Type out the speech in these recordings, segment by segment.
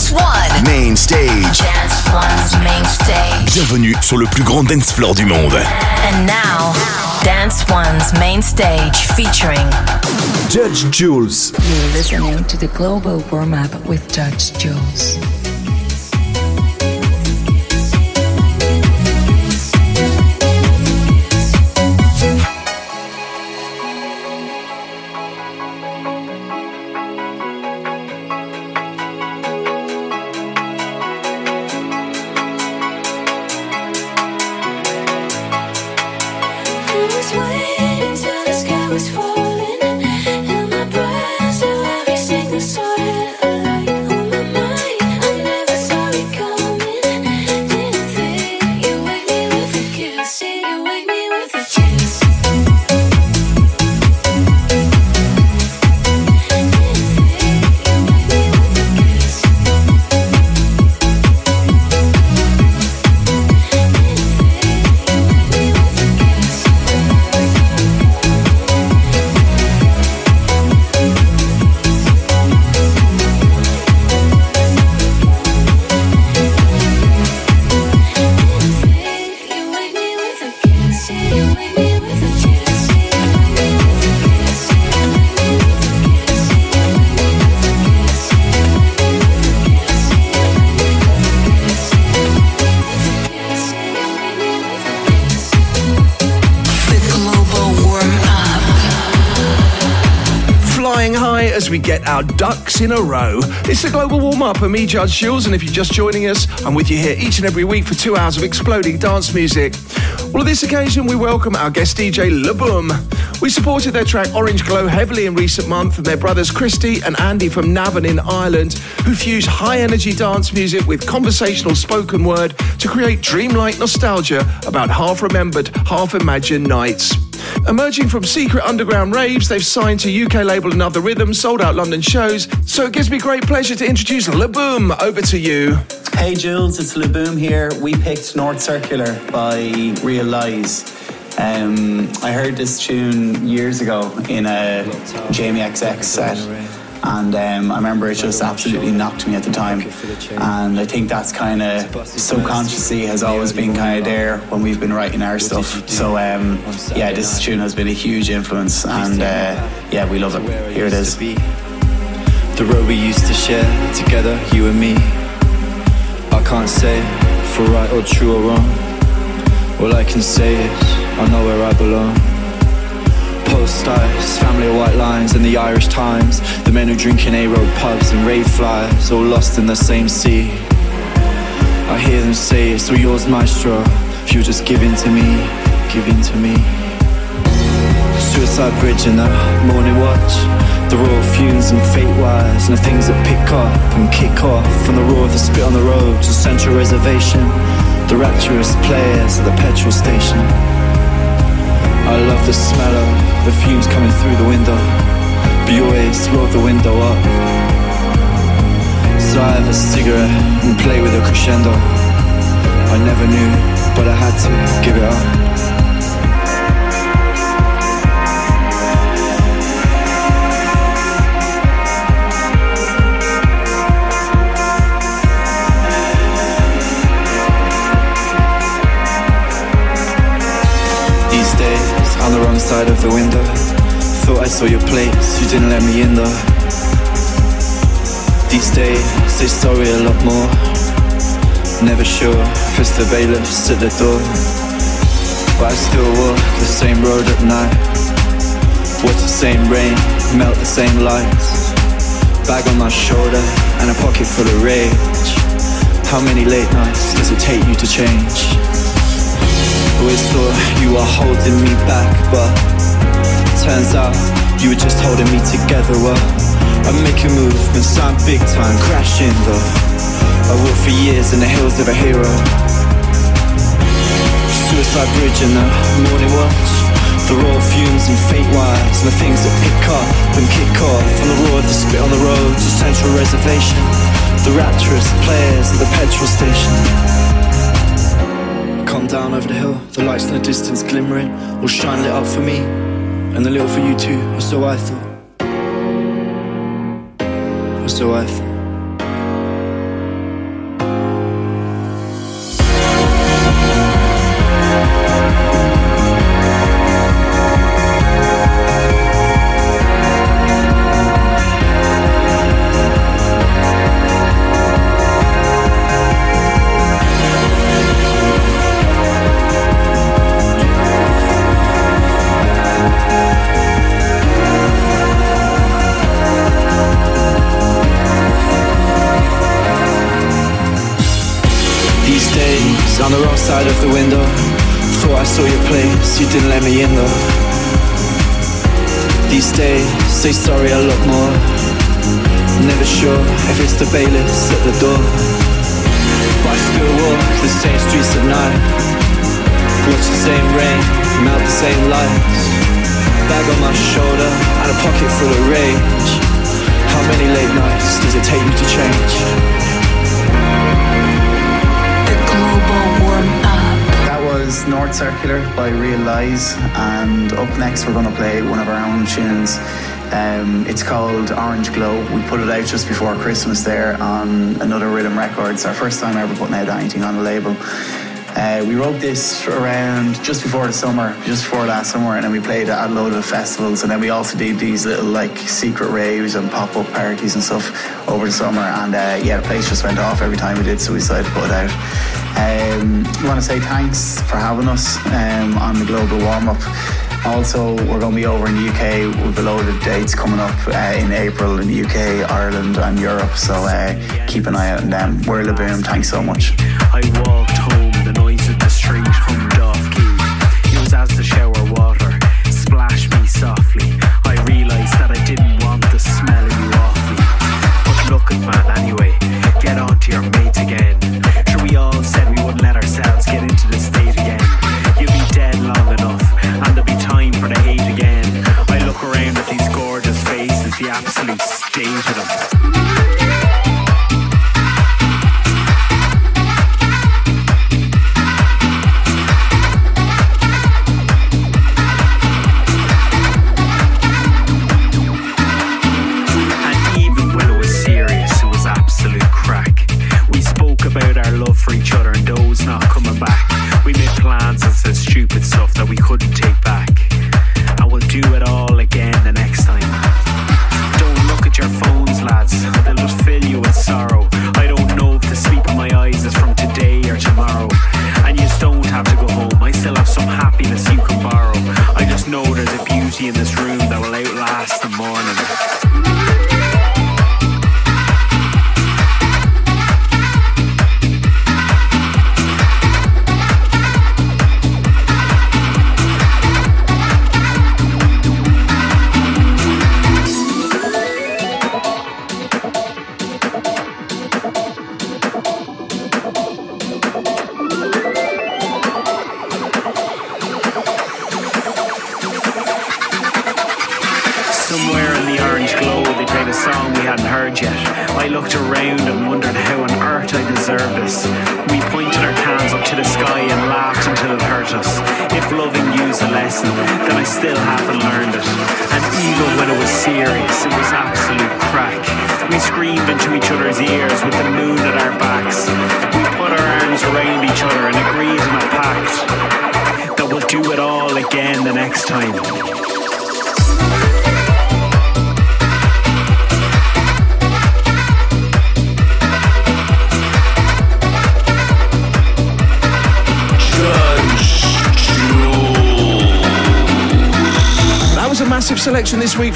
Dance One. Main stage. Dance One's main stage. Bienvenue sur le plus grand dance floor du monde. And now, Dance One's main stage featuring Judge Jules. You're listening to the Global Warm Up with Judge Jules. In a row. It's the Global Warm Up, and me, Judge Jules, and if you're just joining us, I'm with you here each and every week for two hours of exploding dance music. Well, on this occasion, we welcome our guest DJ, LeBoom. We supported their track Orange Glow heavily in recent months, and their brothers Christy and Andy from Navan in Ireland, who fuse high energy dance music with conversational spoken word to create dreamlike nostalgia about half remembered, half imagined nights. Emerging from secret underground raves, they've signed to UK label Another Rhythm, sold out London shows. So it gives me great pleasure to introduce LeBoom. Over to you. Hey Jules, it's LeBoom here. We picked North Circular by Real Lies. Um, I heard this tune years ago in a Jamie XX set and um, I remember it just absolutely knocked me at the time. And I think that's kind of subconsciously has always been kind of there when we've been writing our stuff. So um, yeah, this tune has been a huge influence, and uh, yeah, we love it. Here it is. The road we used to share together, you and me. I can't say for right or true or wrong. All I can say is I know where I belong post stars, family of white lines and the Irish Times. The men who drink in A-road pubs and rave flyers, all lost in the same sea. I hear them say, it's all yours, maestro. If you just give in to me, give in to me. Suicide bridge in the morning watch. The royal fumes and fate wires and the things that pick up and kick off from the roar of the spit on the road to Central Reservation. The rapturous players at the petrol station. I love the smell of the fumes coming through the window. But you always roll the window up. So I have a cigarette and play with a crescendo. I never knew, but I had to give it up. Side of the window. Thought I saw your place, you didn't let me in though. These days, say sorry a lot more. Never sure, cause the bailiffs at the door. But I still walk the same road at night. Watch the same rain, melt the same lights. Bag on my shoulder and a pocket full of rage. How many late nights does it take you to change? Always thought you were holding me back, but turns out you were just holding me together. Well, I'm making movements, I'm big time, crashing though. I walked for years in the hills of a hero. Suicide bridge in the morning watch. The raw fumes and fate wires and the things that pick up and kick off from the roar of the spit on the road to Central Reservation. The rapturous players at the petrol station come down over the hill, the lights in the distance glimmering, will shine lit up for me, and the little for you too, or so I thought. Or so I thought. These days, say sorry a lot more. Never sure if it's the bailiffs at the door. But I still walk the same streets at night. Watch the same rain, melt the same lights. Bag on my shoulder and a pocket full of rage. How many late nights does it take me to change? Was North Circular by Real Lies, and up next we're going to play one of our own tunes. Um, it's called Orange Glow. We put it out just before Christmas there on another Rhythm Records. Our first time ever putting out anything on a label. Uh, we wrote this around just before the summer, just before last summer, and then we played at a load of festivals, and then we also did these little like secret raves and pop up parties and stuff over the summer. And uh, yeah, the place just went off every time we did, so we decided to put it out. Um, we want to say thanks for having us um, on the global warm up. Also, we're going to be over in the UK with a load of dates coming up uh, in April in the UK, Ireland, and Europe. So uh, keep an eye out on them. We're LeBoom. Thanks so much. I walked home, the noise of the street our love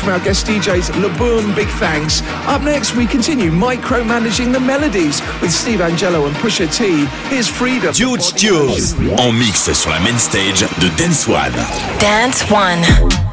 from our guest DJs, LeBoom. Big thanks. Up next, we continue micromanaging the melodies with Steve Angello and Pusha T. Here's Freedom. Judge Jules en mix sur la main stage de Dance One. Dance One.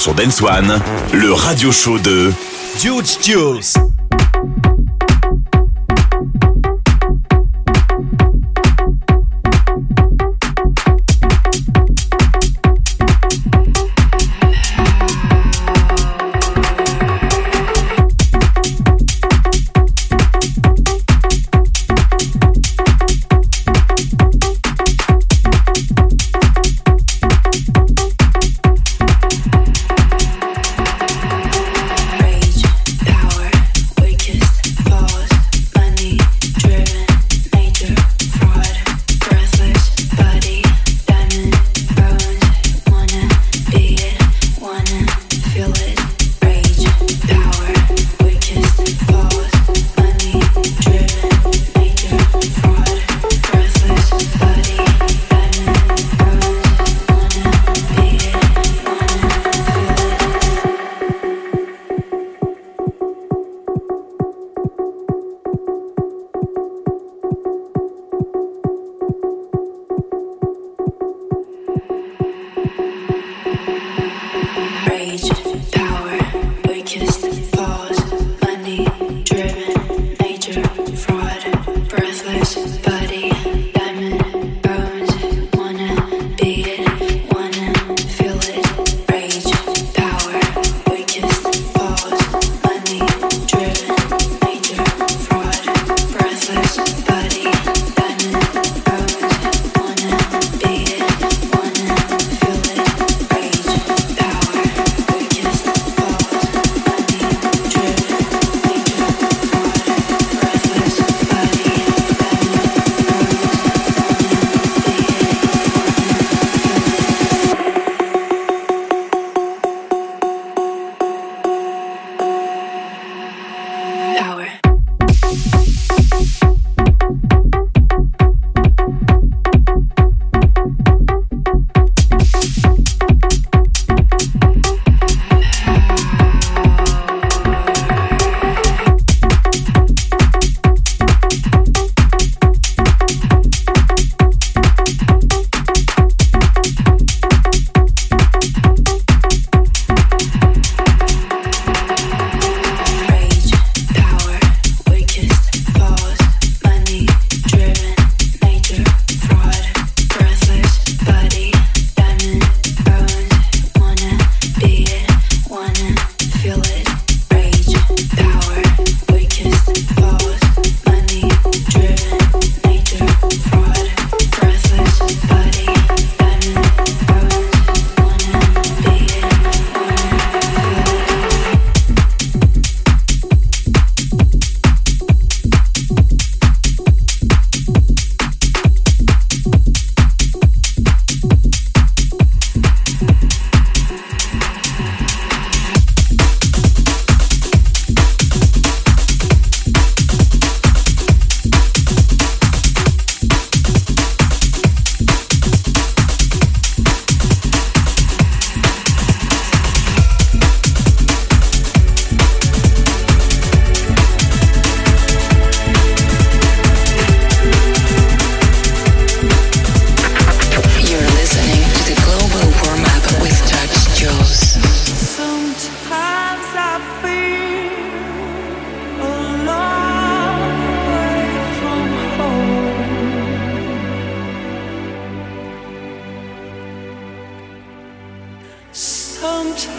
Sur Dance One, le radio show de George Jules.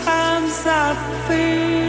sometimes I feel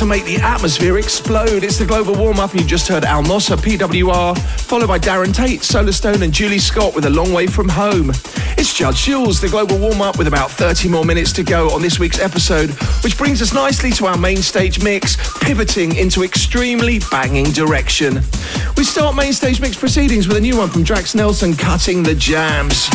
to make the atmosphere explode. It's the global warm up, and you just heard Al Nosser, PWR, followed by Darren Tate, Solarstone, and Julie Scott with A Long Way From Home. It's Judge Jules, the global warm up, with about 30 more minutes to go on this week's episode, which brings us nicely to our main stage mix, pivoting into extremely banging direction. We start main stage mix proceedings with a new one from Drax Nelson, Cutting the Jams.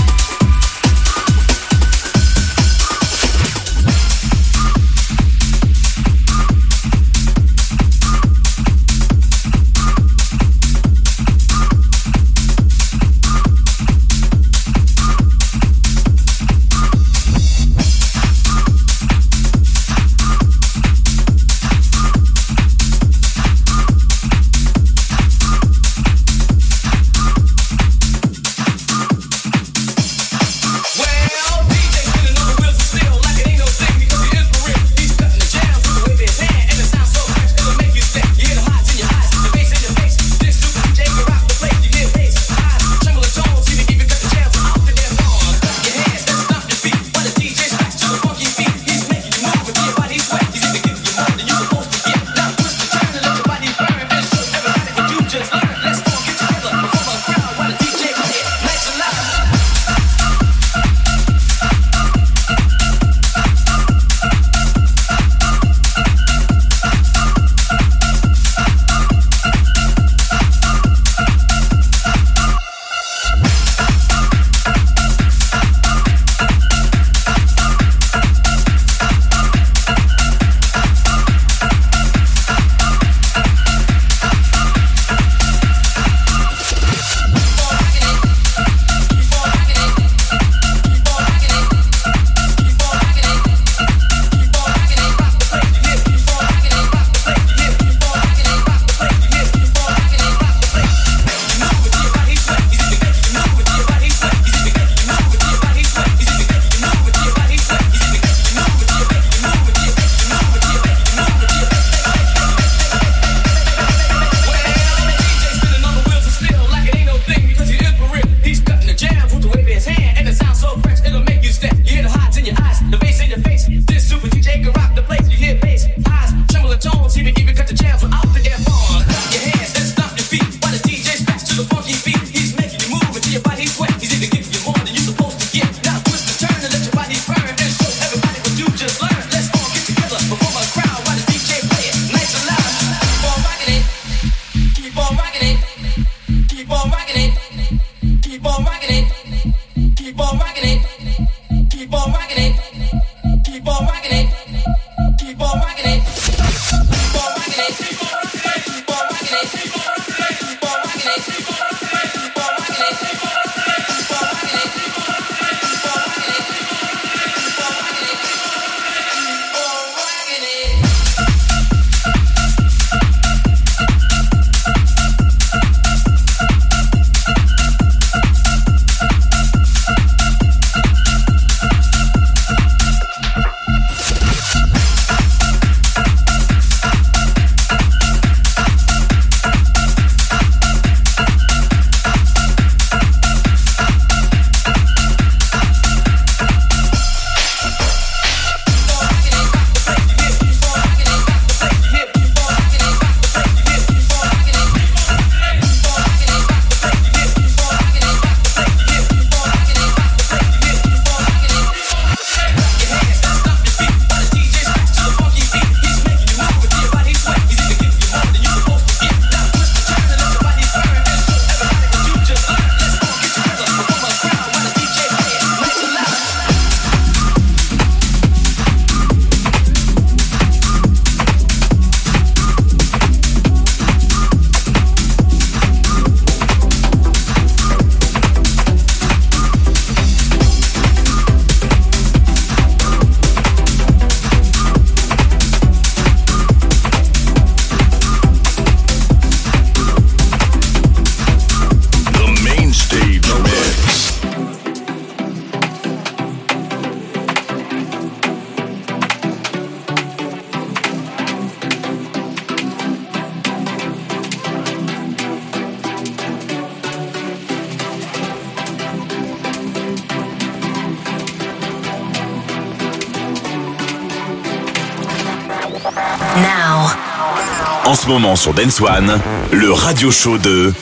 Moment sur Dance One, le radio show de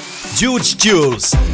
Huge Jules.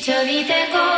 itxo diteko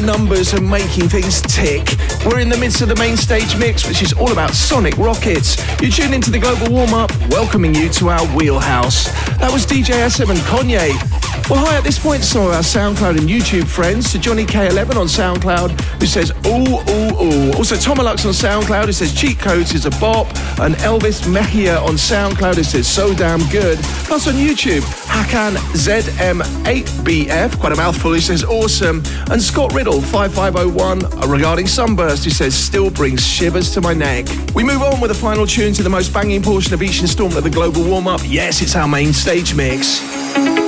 the numbers and making things tick. We're in the midst of the main stage mix, which is all about sonic rockets. You tune into the Global Warm Up, welcoming you to our wheelhouse. That was DJ SM and Kanye. Well, hi, at this point, some of our SoundCloud and YouTube friends. To Johnny K11 on SoundCloud, who says, ooh, ooh, ooh. Also, Tomalux on SoundCloud, who says, cheat codes is a bop. And Elvis Mejia on SoundCloud, who says, so damn good. Plus on YouTube, Hakan ZM8BF, quite a mouthful, who says, awesome. And Scott Riddle, 5501, regarding Sunburst, who says, still brings shivers to my neck. We move on with the final tune to the most banging portion of each installment of the Global Warm Up. Yes, it's our main stage mix.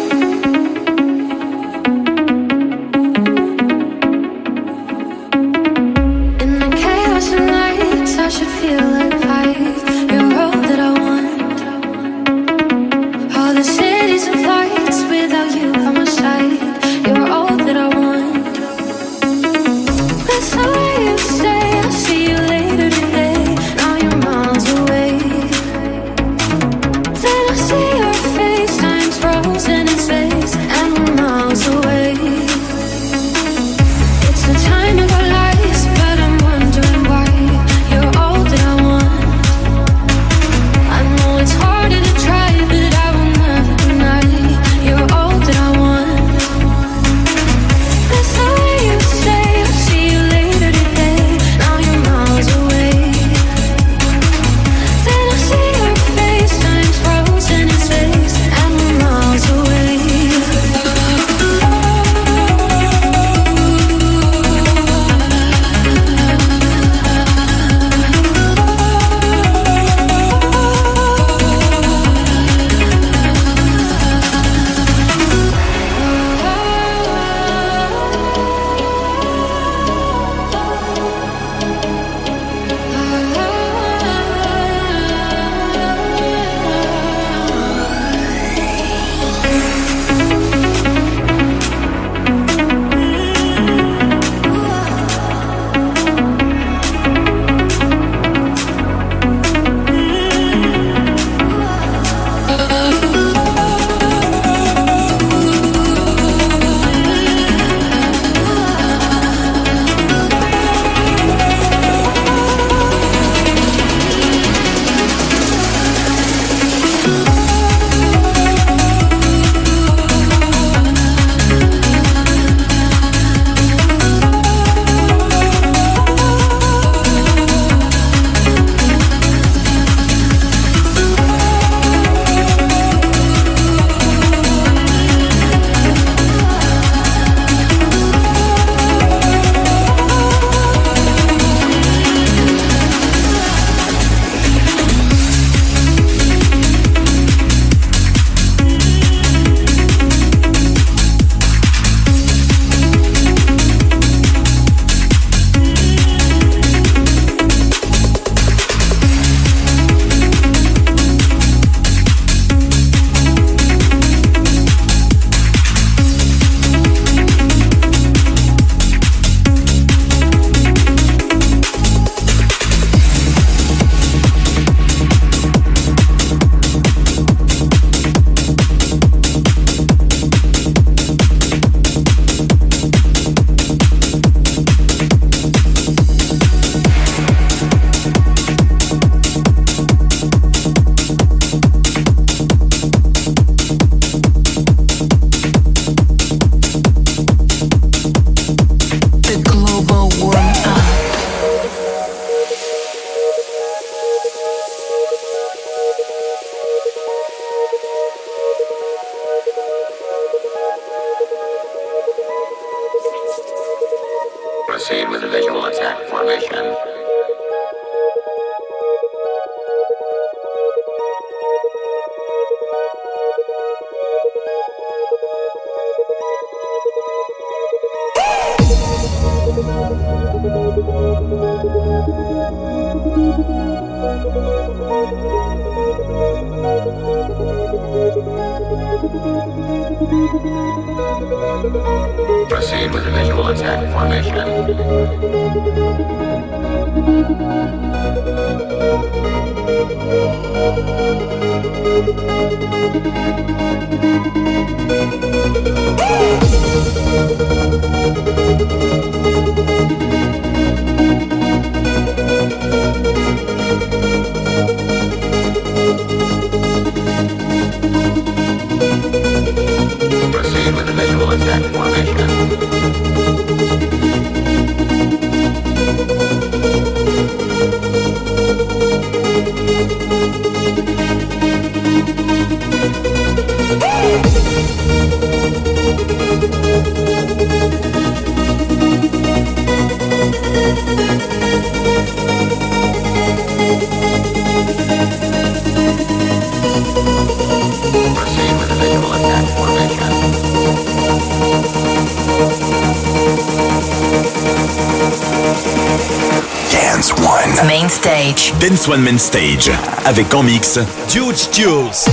One Man Stage avec en mix Dude Studios.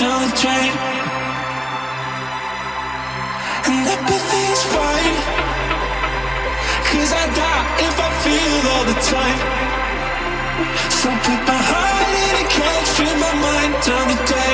Down the drain. And everything's fine. Cause I die if I feel all the time. So put my heart in a cage, stream my mind down the drain.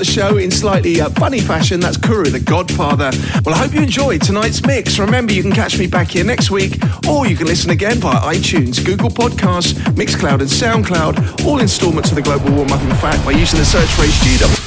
The show in slightly uh, funny fashion, that's Kuru, the Godfather. Well, I hope you enjoyed tonight's mix. Remember, you can catch me back here next week, or you can listen again via iTunes, Google Podcasts, Mixcloud, and SoundCloud. All installments of the Global Warm Up, in fact, by using the search phrase GW.